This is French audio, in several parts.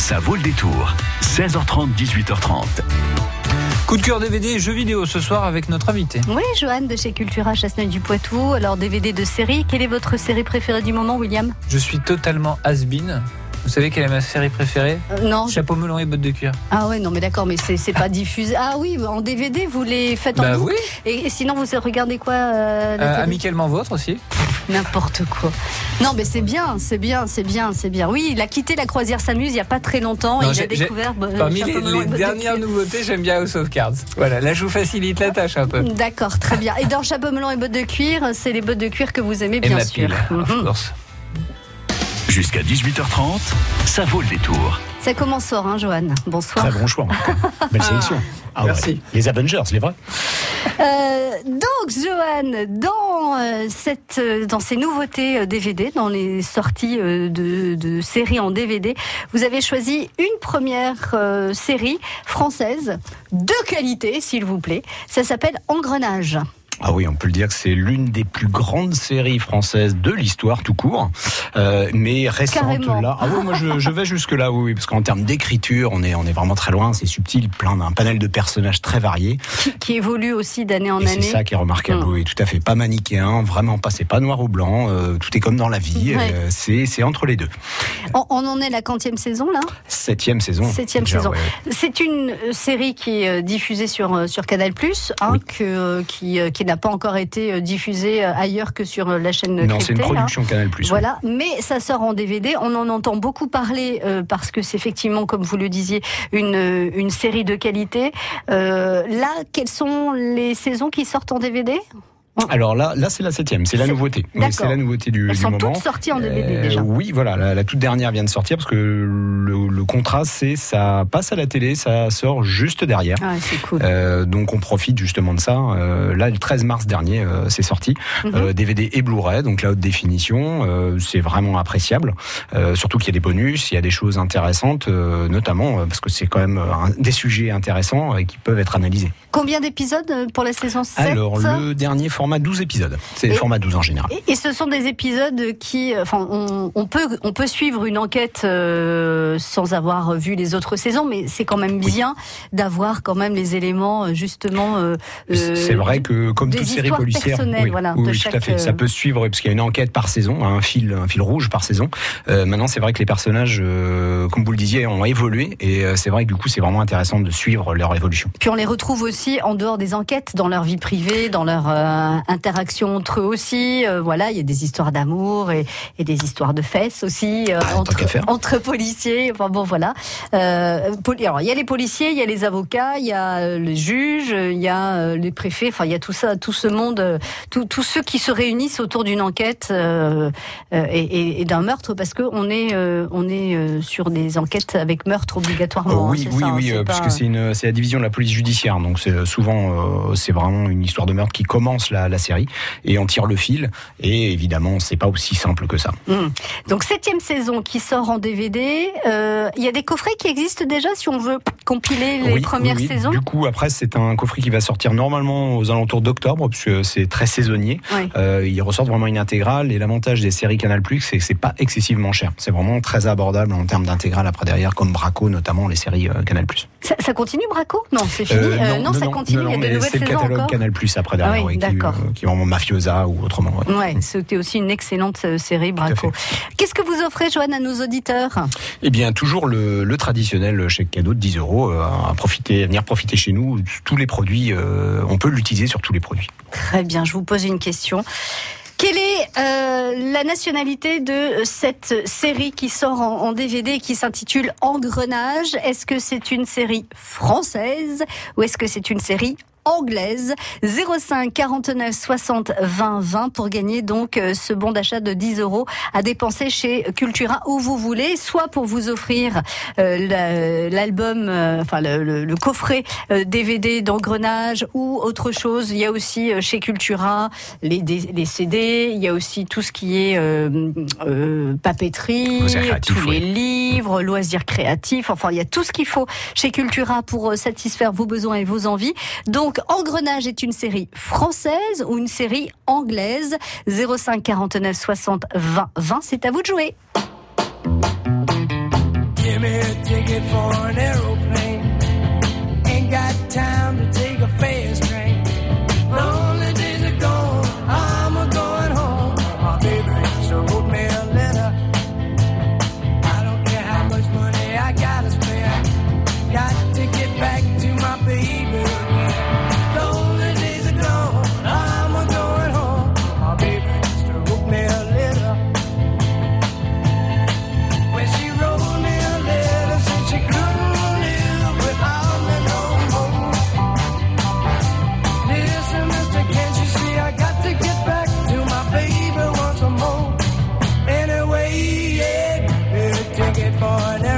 Ça vaut le détour. 16h30, 18h30. Coup de cœur DVD et jeux vidéo ce soir avec notre invité. Oui, Joanne de chez Cultura Chasseneuil du Poitou. Alors, DVD de série. Quelle est votre série préférée du moment, William? Je suis totalement has-been. Vous savez quelle est ma série préférée Euh, Non. Chapeau melon et bottes de cuir. Ah ouais, non, mais d'accord, mais c'est pas diffusé. Ah oui, en DVD, vous les faites en Bah boucle oui. et, et sinon, vous regardez quoi euh, Euh, amicalement vôtre aussi. N'importe quoi. Non, mais c'est bien, c'est bien, c'est bien, c'est bien. Oui, il a quitté la croisière s'amuse il n'y a pas très longtemps. Non, et il a découvert. euh, Parmi les, de dernières nouveautés, j'aime bien House of Cards. Voilà, là je vous facilite la tâche un peu. D'accord, très bien. Et dans Chapeau melon et bottes de cuir, c'est les bottes de cuir que vous aimez, Et bien ma sûr. pile, of Mhm. course. Jusqu'à 18h30, ça vaut le détour. Ça commence fort, hein, Joanne. Bonsoir. Très bon choix. Belle sélection. Ah ouais. Merci. Les Avengers, les vrais. Euh, donc, Joanne, dans, euh, cette, euh, dans ces nouveautés euh, DVD, dans les sorties euh, de, de séries en DVD, vous avez choisi une première euh, série française de qualité, s'il vous plaît. Ça s'appelle Engrenage. Ah oui, on peut le dire que c'est l'une des plus grandes séries françaises de l'histoire tout court, Euh, mais récente Carrément. là. Ah oui, moi je, je vais jusque là, oui, parce qu'en termes d'écriture, on est on est vraiment très loin. C'est subtil, plein d'un panel de personnages très variés, Qui, qui évolue aussi d'année en et c'est année. ça qui est remarquable. Mm. Oui, tout à fait, pas manichéen, vraiment pas. C'est pas noir ou blanc. euh, tout est comme dans la vie. Ouais. euh, c'est c'est entre les deux. On, on en est la quantième saison, là? Septième saison. Septième déjà, saison. ouais. C'est une série qui est diffusée sur, sur Canal+, hein, Oui. que, qui, qui n'a pas encore été euh, diffusée euh, ailleurs que sur euh, la chaîne Non, c'est une cryptée, hein. production Canal Plus. Voilà, mais ça sort en DVD. On en entend beaucoup parler euh, parce que c'est effectivement, comme vous le disiez, une, une série de qualité. Euh, là, quelles sont les saisons qui sortent en DVD Alors là, là c'est la septième, c'est la nouveauté. C'est la nouveauté du, Elles du sont moment. toutes sorties en DVD Euh, déjà. Oui, voilà, la, la toute dernière vient de sortir parce que le, le contrat, c'est ça passe à la télé, ça sort juste derrière. Ah, c'est cool. Euh, donc on profite justement de ça. Euh, là, le 13 mars dernier, c'est sorti Mhm. DVD et Blu-ray, donc la haute définition. C'est vraiment appréciable. Surtout qu'il y a des bonus, il y a des choses intéressantes, notamment parce que c'est quand même un- des sujets intéressants et qui peuvent être analysés. Combien d'épisodes pour la saison 7 Alors le dernier format 12 épisodes. C'est le format 12 en général. Et, et ce sont des épisodes qui, euh, enfin, on, on peut on peut suivre une enquête euh, sans avoir vu les autres saisons, mais c'est quand même Oui. bien d'avoir quand même les éléments euh, justement. euh, C'est vrai que comme toute série policière, oui, voilà, oui, de oui, chaque, tout à fait. Ça peut suivre parce qu'il y a une enquête par saison, un fil, un fil rouge par saison. Euh, maintenant, c'est vrai que les personnages, comme vous le disiez, ont évolué et c'est vrai que du coup, c'est vraiment intéressant de suivre leur évolution. Puis on les retrouve aussi en dehors des enquêtes, dans leur vie privée, dans leur euh, interaction entre eux aussi. Euh, voilà, il y a des histoires d'amour et, et des histoires de fesses aussi euh, Ah, entre, entre policiers. Enfin bon, voilà. Euh, alors il y a les policiers, il y a les avocats, il y a les juges, il y a les préfets. Enfin il y a tout ça, tout ce monde, tous ceux qui se réunissent autour d'une enquête et, et- et d'un meurtre, parce que on est on est sur des enquêtes avec meurtre obligatoirement. hein, oui, oui, ça, hein, oui, pas- puisque c'est la division de la police judiciaire, donc c'est souvent, c'est vraiment une histoire de meurtre qui commence la, la série et on tire le fil. Et évidemment, c'est pas aussi simple que ça. Hmm. Donc septième saison qui sort en DVD. Euh, Il y a des coffrets qui existent déjà si on veut compiler les Oui, premières oui, oui. saisons. Du coup, après, c'est un coffret qui va sortir normalement aux alentours d'octobre, puisque c'est très saisonnier. Euh, ils ressortent vraiment une intégrale. Et l'avantage des séries Canal+, c'est que c'est pas excessivement cher. C'est vraiment très abordable en termes d'intégrale après derrière, comme Braco, notamment les séries euh, Canal+. Ça, ça continue Braco? Non, c'est fini. Euh, Euh, non, ça continue. non, Il y a des nouvelles C'est le saisons catalogue encore? Canal+, après derrière, Ah qui, d'accord. euh, qui est vraiment Mafiosa ou autrement. ouais. Ouais, c'était aussi une excellente euh, série Braco. Qu'est-ce que vous offrez, Joanne, à nos auditeurs? Eh bien, toujours le, le traditionnel chèque cadeau de 10 euros euh, à profiter, à venir profiter chez nous. Tous les produits, euh, on peut l'utiliser sur tous les produits. Très bien, je vous pose une question. Quelle est euh, la nationalité de cette série qui sort en, en DVD et qui s'intitule Engrenage? Est-ce que c'est une série française ou est-ce que c'est une série anglaise. 05 49 60 20 20 pour gagner donc euh, ce bon d'achat de 10 euros à dépenser chez Cultura où vous voulez soit pour vous offrir euh, la- l'album euh, enfin le, le- le coffret euh, DVD d'engrenage ou autre chose. Il y a aussi chez Cultura les, des- les CD il y a aussi tout ce qui est papeterie tous oui. les livres loisirs créatifs. Enfin il y a tout ce qu'il faut chez Cultura pour satisfaire vos besoins et vos envies. Donc Engrenage est une série française ou une série anglaise 05 49 60 20 20 c'est à vous de jouer Give me a ticket for an aeroplane. Ain't got time to for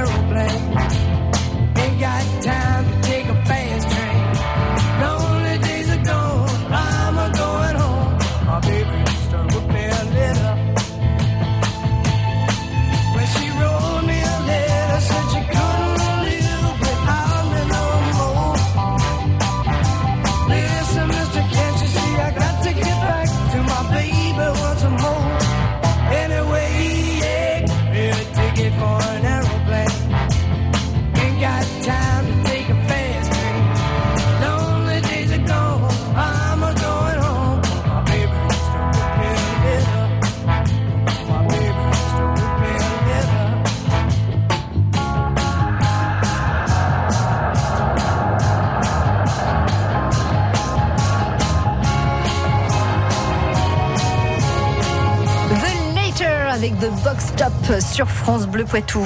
sur France Bleu Poitou.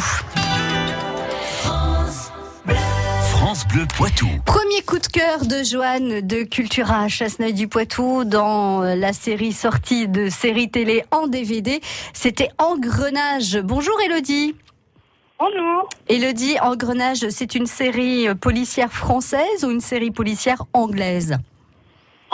France Bleu Poitou. Premier coup de cœur de Joanne de Cultura à Chasseneuil du Poitou dans la série sortie de série télé en DVD. C'était Engrenage. Bonjour Elodie. Bonjour. Elodie, Engrenage, c'est une série policière française ou une série policière anglaise?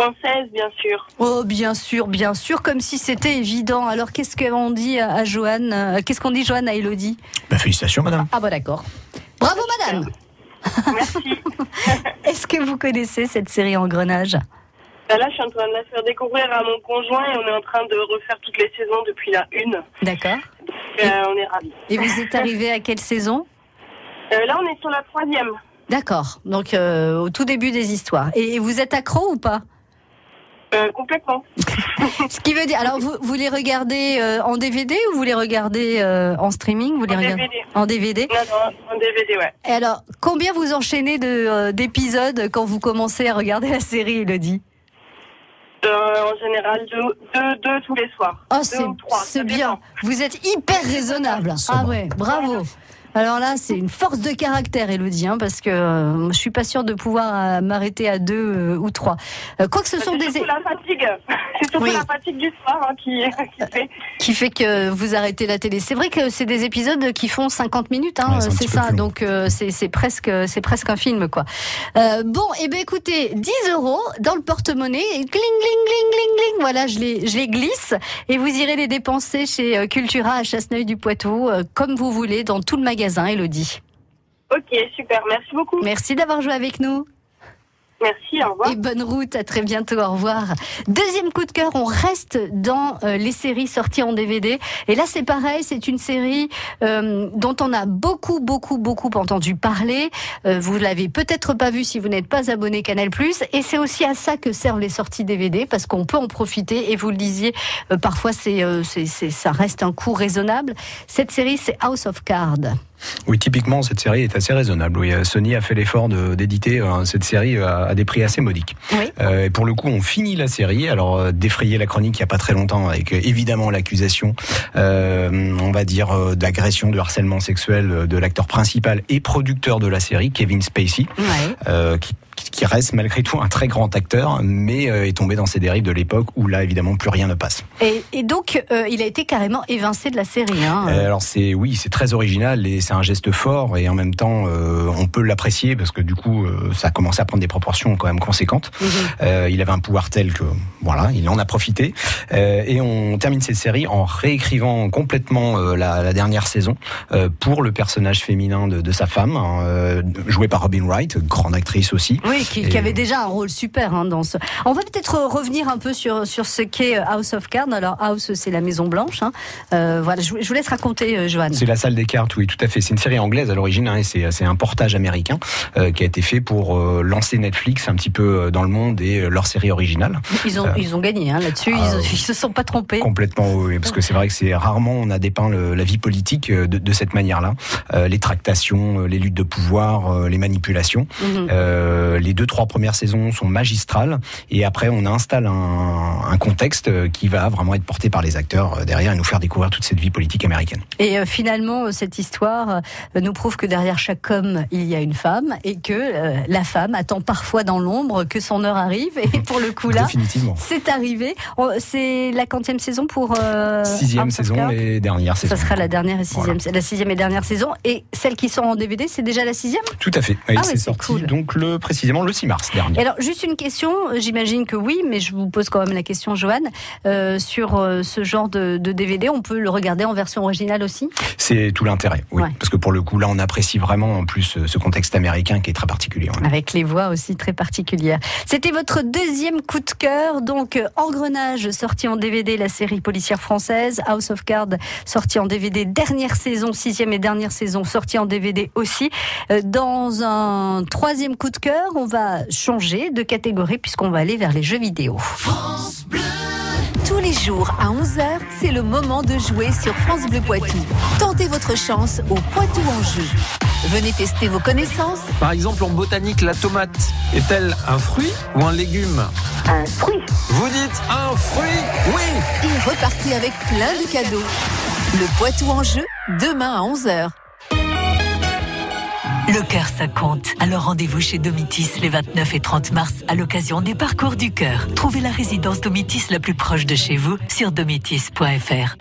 Française, bien sûr. Oh, bien sûr, bien sûr, comme si c'était évident. Alors, qu'est-ce qu'on dit à Joanne euh, Qu'est-ce qu'on dit, Joanne, à Elodie? Bah, félicitations, madame. Ah, bah d'accord. Bravo, madame Merci. Est-ce que vous connaissez cette série Engrenage? Ben là, je suis en train de la faire découvrir à mon conjoint et on est en train de refaire toutes les saisons depuis la une. D'accord. Euh, on est ravis. Et vous êtes arrivé à quelle saison? Euh, là, on est sur la troisième. D'accord. Donc, euh, au tout début des histoires. Et vous êtes accro ou pas? Euh, complètement. Ce qui veut dire, alors vous, vous les regardez euh, en DVD ou vous les regardez euh, en streaming? Vous les En regardez DVD. en DVD Non, non, en DVD, ouais. Et alors, combien vous enchaînez de, euh, d'épisodes quand vous commencez à regarder la série, Elodie? Euh, en général, deux, deux, deux tous les soirs. Oh, Deux c'est, ou trois, c'est bien. Vous êtes hyper raisonnable. Ah ouais, bravo. Alors là, c'est une force de caractère, Elodie, hein, parce que euh, je suis pas sûre de pouvoir euh, m'arrêter à deux euh, ou trois. Euh, quoi que ce sont C'est des surtout la fatigue. C'est surtout Oui. la fatigue du soir hein, qui, qui fait. qui fait que vous arrêtez la télé. C'est vrai que c'est des épisodes qui font 50 minutes, hein, Ouais, c'est c'est ça. Donc euh, c'est c'est presque c'est presque un film quoi. Euh, bon, et ben écoutez, 10 euros dans le porte-monnaie, et cling cling cling cling cling. Voilà, je les je les glisse et vous irez les dépenser chez Cultura à Chasseneuil du Poitou, euh, comme vous voulez, dans tout le magasin, Elodie. Ok, super. Merci beaucoup. Merci d'avoir joué avec nous. Merci, au revoir. Et bonne route, à très bientôt, au revoir. Deuxième coup de cœur, on reste dans euh, les séries sorties en DVD. Et là, c'est pareil, c'est une série euh, dont on a beaucoup, beaucoup, beaucoup entendu parler. Euh, vous l'avez peut-être pas vu si vous n'êtes pas abonné Canal+. Et c'est aussi à ça que servent les sorties DVD, parce qu'on peut en profiter. Et vous le disiez, euh, parfois, c'est, ça reste un coût raisonnable. Cette série, c'est House of Cards. Oui, typiquement, cette série est assez raisonnable. Oui, euh, Sony a fait l'effort d'éditer euh, cette série à, à des prix assez modiques. Oui. Euh, et pour le coup, on finit la série. Alors, euh, défrayer la chronique il n'y a pas très longtemps avec euh, évidemment l'accusation, euh, on va dire, euh, d'agression, de harcèlement sexuel euh, de l'acteur principal et producteur de la série, Kevin Spacey, Ouais. euh, qui qui reste malgré tout un très grand acteur, mais euh, est tombé dans ces dérives de l'époque où là, évidemment, plus rien ne passe. Et, et donc, euh, il a été carrément évincé de la série. Hein. Euh, alors c'est oui, c'est très original et c'est un geste fort et en même temps euh, on peut l'apprécier parce que du coup ça a commencé à prendre des proportions quand même conséquentes. Mhm. Il avait un pouvoir tel que voilà, il en a profité et on termine cette série en réécrivant complètement la, la dernière saison pour le personnage féminin de, de sa femme, hein, euh, joué par Robin Wright, grande actrice aussi. Oui, qui, Et- qui avait déjà un rôle super hein, dans ce. On va peut-être revenir un peu sur sur ce qu'est euh, House of Cards. Alors House, c'est la Maison Blanche. Hein. Euh, voilà, je, vous- je vous laisse raconter, euh, Johan. C'est la salle des cartes, oui, tout à fait. C'est une série anglaise à l'origine, hein, et c'est un portage américain euh, qui a été fait pour lancer Netflix un petit peu dans le monde et leur série originale. Ils ont ils ont gagné là-dessus. ah, ils, ils se sont pas trompés. Complètement, oui, parce que c'est vrai que c'est rarement on a dépeint le- la vie politique de, de cette manière-là. Les tractations, les luttes de pouvoir, les manipulations. Mhm. Les deux trois premières saisons sont magistrales et après on installe un, un contexte euh, qui va vraiment être porté par les acteurs euh, derrière et nous faire découvrir toute cette vie politique américaine. Et euh, finalement, euh, cette histoire euh, nous prouve que derrière chaque homme, il y a une femme et que euh, la femme attend parfois dans l'ombre que son heure arrive. Et pour le coup là, c'est arrivé. C'est la quantième saison pour euh, Sixième saison et dernière saison. Ça sera la dernière et sixième, Voilà. la sixième et dernière saison. Et celles qui sont en DVD, c'est déjà la sixième? Tout à fait. Oui, Ah c'est sorti cool. donc le précisément le 6 mars dernier. Alors, juste une question. euh, J'imagine que oui, mais je vous pose quand même la question, Johan. Euh, sur euh, ce genre de, de DVD, on peut le regarder en version originale aussi? C'est tout l'intérêt, oui. Ouais. Parce que pour le coup, là, on apprécie vraiment en plus euh, ce contexte américain qui est très particulier. ouais. Avec les voix aussi très particulières. C'était votre deuxième coup de cœur. Donc, Engrenage, sorti en DVD, la série policière française. House of Cards, sorti en DVD, dernière saison, sixième et dernière saison, sorti en DVD aussi. Dans un troisième coup de cœur, on va changer de catégorie puisqu'on va aller vers les jeux vidéo. Tous les jours à 11h, c'est le moment de jouer sur France Bleu Poitou. Tentez votre chance au Poitou en jeu. Venez tester vos connaissances Par exemple, en botanique, la tomate est-elle un fruit ou un légume Un fruit. Vous dites un fruit Oui et repartez avec plein de cadeaux. Le Poitou en jeu, demain à 11h. Le cœur, ça compte. Alors rendez-vous chez Domitis les 29 et 30 mars à l'occasion des parcours du cœur. Trouvez la résidence Domitis la plus proche de chez vous sur domitis.fr.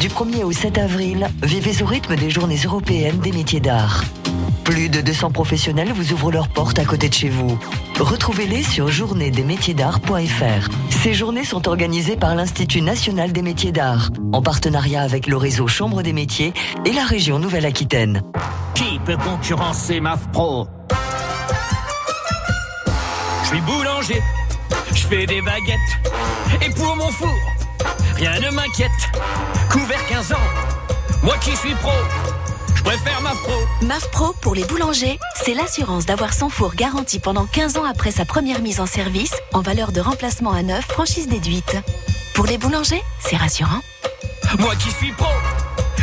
Du 1er au 7 avril, vivez au rythme des journées européennes des métiers d'art. Plus de 200 professionnels vous ouvrent leurs portes à côté de chez vous. Retrouvez-les sur journéesdesmétiersdart.fr. Ces journées sont organisées par l'Institut national des métiers d'art, en partenariat avec le réseau Chambre des métiers et la région Nouvelle-Aquitaine. Qui peut concurrencer MAF Pro? Je suis boulanger, je fais des baguettes. Et pour mon four, rien ne m'inquiète. Couvert 15 ans, moi qui suis pro, je préfère MAF Pro. MAF Pro pour les boulangers, c'est l'assurance d'avoir son four garanti pendant 15 ans après sa première mise en service en valeur de remplacement à neuf, franchise déduite. Pour les boulangers, c'est rassurant. Moi qui suis pro,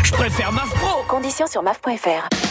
je préfère MAF Pro. Conditions sur maf.fr.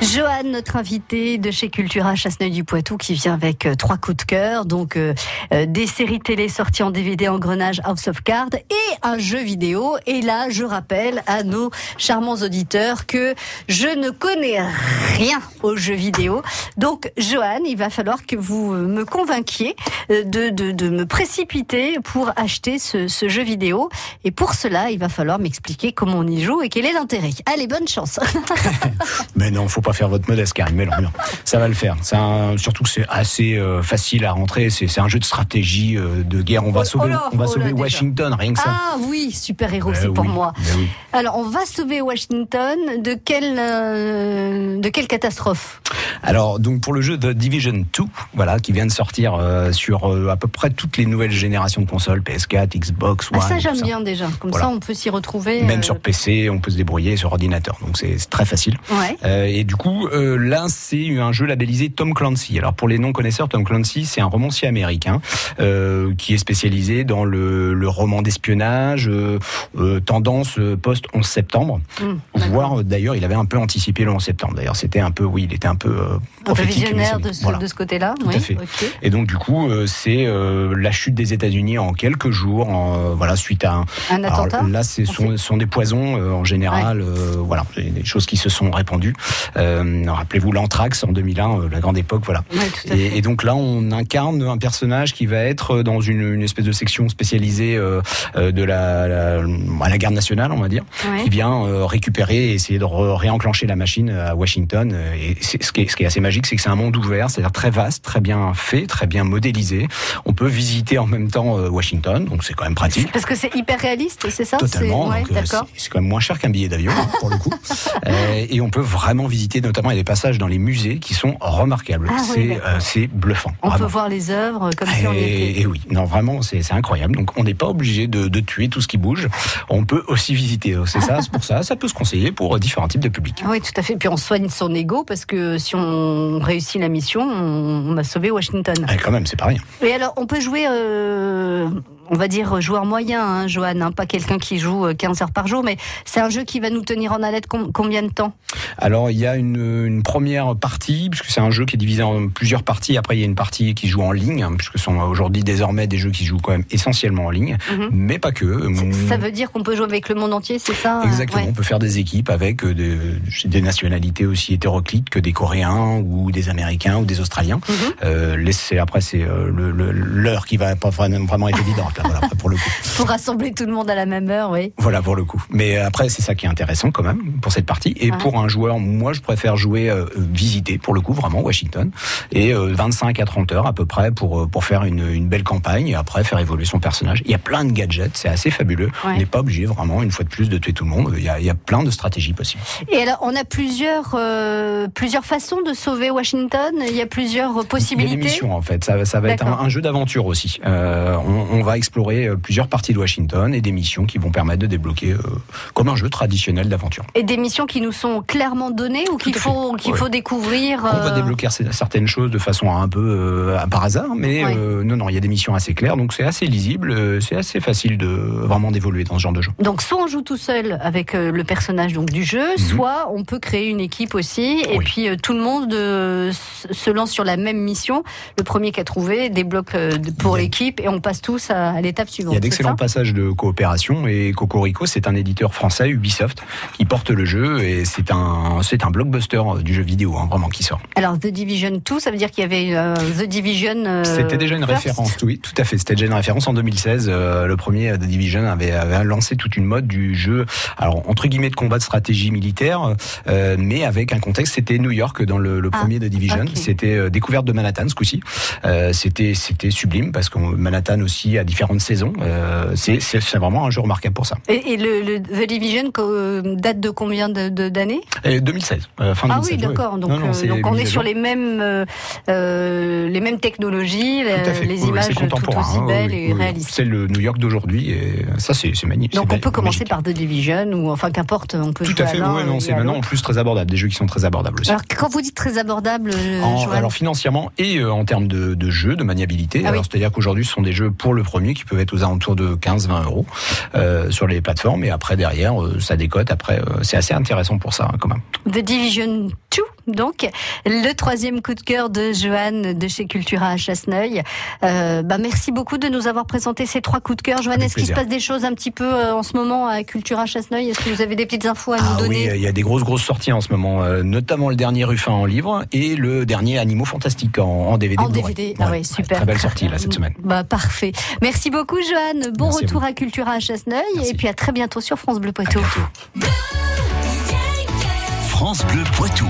Johan, notre invité de chez Cultura Chasseneuil du Poitou, qui vient avec euh, trois coups de cœur, donc euh, euh, des séries télé sorties en DVD Engrenage House of Cards et un jeu vidéo. Et là, je rappelle à nos charmants auditeurs que je ne connais rien aux jeux vidéo. Donc, Johan, il va falloir que vous euh, me convainquiez de, de, de me précipiter pour acheter ce, ce jeu vidéo. Et pour cela, il va falloir m'expliquer comment on y joue et quel est l'intérêt. Allez, bonne chance. Mais non, faut pas faire votre modeste, Karim. Mais non, non. ça va le faire. Un- surtout que c'est assez euh, facile à rentrer. C'est un jeu de stratégie, euh, de guerre. On va Oh sauver, là, on va oh là, sauver déjà. Washington, rien que ça. Ah oui, super héros, Ben c'est pour moi. ben oui. Alors, on va sauver Washington de quelle euh, de quelle catastrophe? Alors, donc pour le jeu de Division 2, voilà, qui vient de sortir euh, sur euh, à peu près toutes les nouvelles générations de consoles, PS4, Xbox One. Ah ça j'aime bien déjà. Comme Voilà. ça, on peut s'y retrouver. Même sur PC, on peut se débrouiller sur ordinateur, donc c'est très facile. Ouais. Et du coup, euh, là, c'est un jeu labellisé Tom Clancy. Alors pour les non-connaisseurs, Tom Clancy, c'est un romancier américain euh, qui est spécialisé dans le, le roman d'espionnage, euh, tendance euh, post-11 septembre. Hum, Voire, d'ailleurs, il avait un peu anticipé le 11 septembre. D'ailleurs, c'était un peu, oui, il était un peu un peu prophétique. visionnaire de ce, voilà. de ce côté-là. Tout oui. à fait. Et donc du coup, c'est la chute des États-Unis en quelques jours, en, voilà, suite à un, Un alors, attentat. là, ce sont, sont des poisons en général, voilà, des choses qui se sont répandues. Euh, Rappelez-vous l'anthrax en 2001, euh, la grande époque, voilà. Ouais. Et, et donc là, on incarne un personnage qui va être dans une, une espèce de section spécialisée euh, euh, de la, la, à la garde nationale, on va dire, Ouais. qui vient euh, récupérer et essayer de réenclencher la machine à Washington. euh, Et ce qui est, ce qui est qui est assez magique, c'est que c'est un monde ouvert, c'est-à-dire très vaste, très bien fait, très bien modélisé. On peut visiter en même temps euh, Washington, donc c'est quand même pratique. Parce que c'est hyper réaliste, c'est ça? Totalement. C'est- ouais, euh, quand même moins cher qu'un billet d'avion hein, pour le coup. Euh, et on peut vraiment visiter, notamment il y a des passages dans les musées qui sont remarquables. Ah c'est euh, c'est bluffant. On vraiment. peut voir les œuvres comme si on était. Et, et oui, non vraiment, c'est incroyable. Donc on n'est pas obligé de, de tuer tout ce qui bouge. On peut aussi visiter. C'est ça, c'est pour ça, ça peut se conseiller pour euh, différents types de publics. Oui, tout à fait. Puis on soigne son ego parce que si on réussit la mission, on, on a sauvé Washington. Eh, quand même, c'est pas rien. Et alors, on peut jouer, euh, on va dire joueur moyen, hein, Johan, hein, pas quelqu'un qui joue euh, 15 heures par jour, mais c'est un jeu qui va nous tenir en haleine com- combien de temps? Alors il y a une, une première partie, puisque c'est un jeu qui est divisé en plusieurs parties. Après il y a une partie qui joue en ligne, hein, puisque ce sont aujourd'hui désormais des jeux qui jouent quand même essentiellement en ligne, Mhm. mais pas que. Ça veut dire qu'on peut jouer avec le monde entier, c'est ça Exactement, Ouais. on peut faire des équipes avec euh, des, des nationalités aussi hétéroclites que des Coréens ou des Américains ou des Australiens. Mhm. Euh, après c'est euh, l'heure qui va pas vraiment être évidente là, voilà, après, pour le coup. Pour rassembler tout le monde à la même heure, oui. Voilà pour le coup. Mais euh, après c'est ça qui est intéressant quand même pour cette partie. Et pour un joueur, moi je préfère jouer euh, visiter pour le coup vraiment Washington et euh, 25 à 30 heures à peu près pour euh, pour faire une, une belle campagne et après faire évoluer son personnage. Il y a plein de gadgets, c'est assez fabuleux. Ouais. On n'est pas obligé vraiment une fois de plus de tuer tout le monde. Il y a, il y a plein de stratégies possibles. Et alors, on a plusieurs, euh, plusieurs façons de sauver Washington. Il y a plusieurs Il y a des possibilités. missions en fait. Ça, ça va être un, jeu d'aventure aussi. Euh, on, on va explorer euh, plusieurs parties de Washington et des missions qui vont permettre de débloquer euh, comme un jeu traditionnel d'aventure. Et des missions qui nous sont clairement données ou qu'il faut, qu'il Ouais. faut découvrir. On va euh, débloquer certaines choses de façon un peu par hasard, mais Ouais. non, non, il y a des missions assez claires, donc c'est assez lisible, c'est assez facile de vraiment d'évoluer dans ce genre de jeu. Donc soit on joue tout seul avec le personnage donc du jeu, soit on peut créer une équipe aussi et Mhm. Puis tout le monde se lance sur la même mission. Le premier qui a trouvé débloque pour l'équipe et on passe tous à, à l'étape suivante. Il y a d'excellents passages de coopération et Cocorico, c'est un éditeur français, Ubisoft, qui porte le jeu et c'est un, c'est un blockbuster du jeu vidéo, hein, vraiment, qui sort. Alors The Division 2, ça veut dire qu'il y avait euh, The Division. euh, C'était déjà une first référence, oui, tout à fait. C'était déjà une référence en 2016. euh, le premier The Division avait, avait lancé toute une mode du jeu, alors entre guillemets de combat de stratégie militaire, euh, mais avec un contexte. C'était New York dans le, le Ah, premier The Division. C'était euh, découverte de Manhattan ce coup-ci. Euh, c'était c'était sublime parce que Manhattan aussi a différentes saisons. Euh, c'est vraiment un jeu remarquable pour ça. Et, et le, le The Division euh, date de combien d'années? Et 2016, euh, fin Ah 2016. oui, ouais. d'accord. Donc, Non, non, c'est donc on est sur les mêmes, les mêmes technologies, les Oui, images tout aussi hein, belles oui, et réalistes. C'est le New York d'aujourd'hui et ça c'est magnifique. Donc on peut commencer magique. par The Division ou enfin qu'importe, on peut Tout à fait, oui, non, c'est maintenant en plus très abordable, des jeux qui sont très abordables aussi. Alors quand vous dites très abordable, En- alors financièrement et en termes de, de jeu, de maniabilité. Ah alors oui. c'est-à-dire qu'aujourd'hui ce sont des jeux pour le premier qui peuvent être aux alentours de 15-20 euros euh, sur les plateformes et après derrière euh, ça décote. Après euh, c'est assez intéressant pour ça hein, quand même. The Division 2, donc le troisième coup de cœur de Joanne de chez Cultura à Chasseneuil. Euh, bah merci beaucoup de nous avoir présenté ces trois coups de cœur. Joanne, est-ce qu'il se passe des choses un petit peu euh, en ce moment à Cultura à Chasseneuil? Est-ce que vous avez des petites infos à nous Ah oui, donner? il y a des grosses grosses sorties en ce moment, euh, notamment le dernier Ruffin en livre et le dernier Animaux Fantastiques en, en DVD. En. DVD, ah ouais, super. Très belle sortie là cette semaine. Bah parfait. Merci beaucoup Joanne. Bon Merci retour à, Cultura à Chasseneuil Merci. et puis à très bientôt sur France Bleu Poitou. France Bleu Poitou.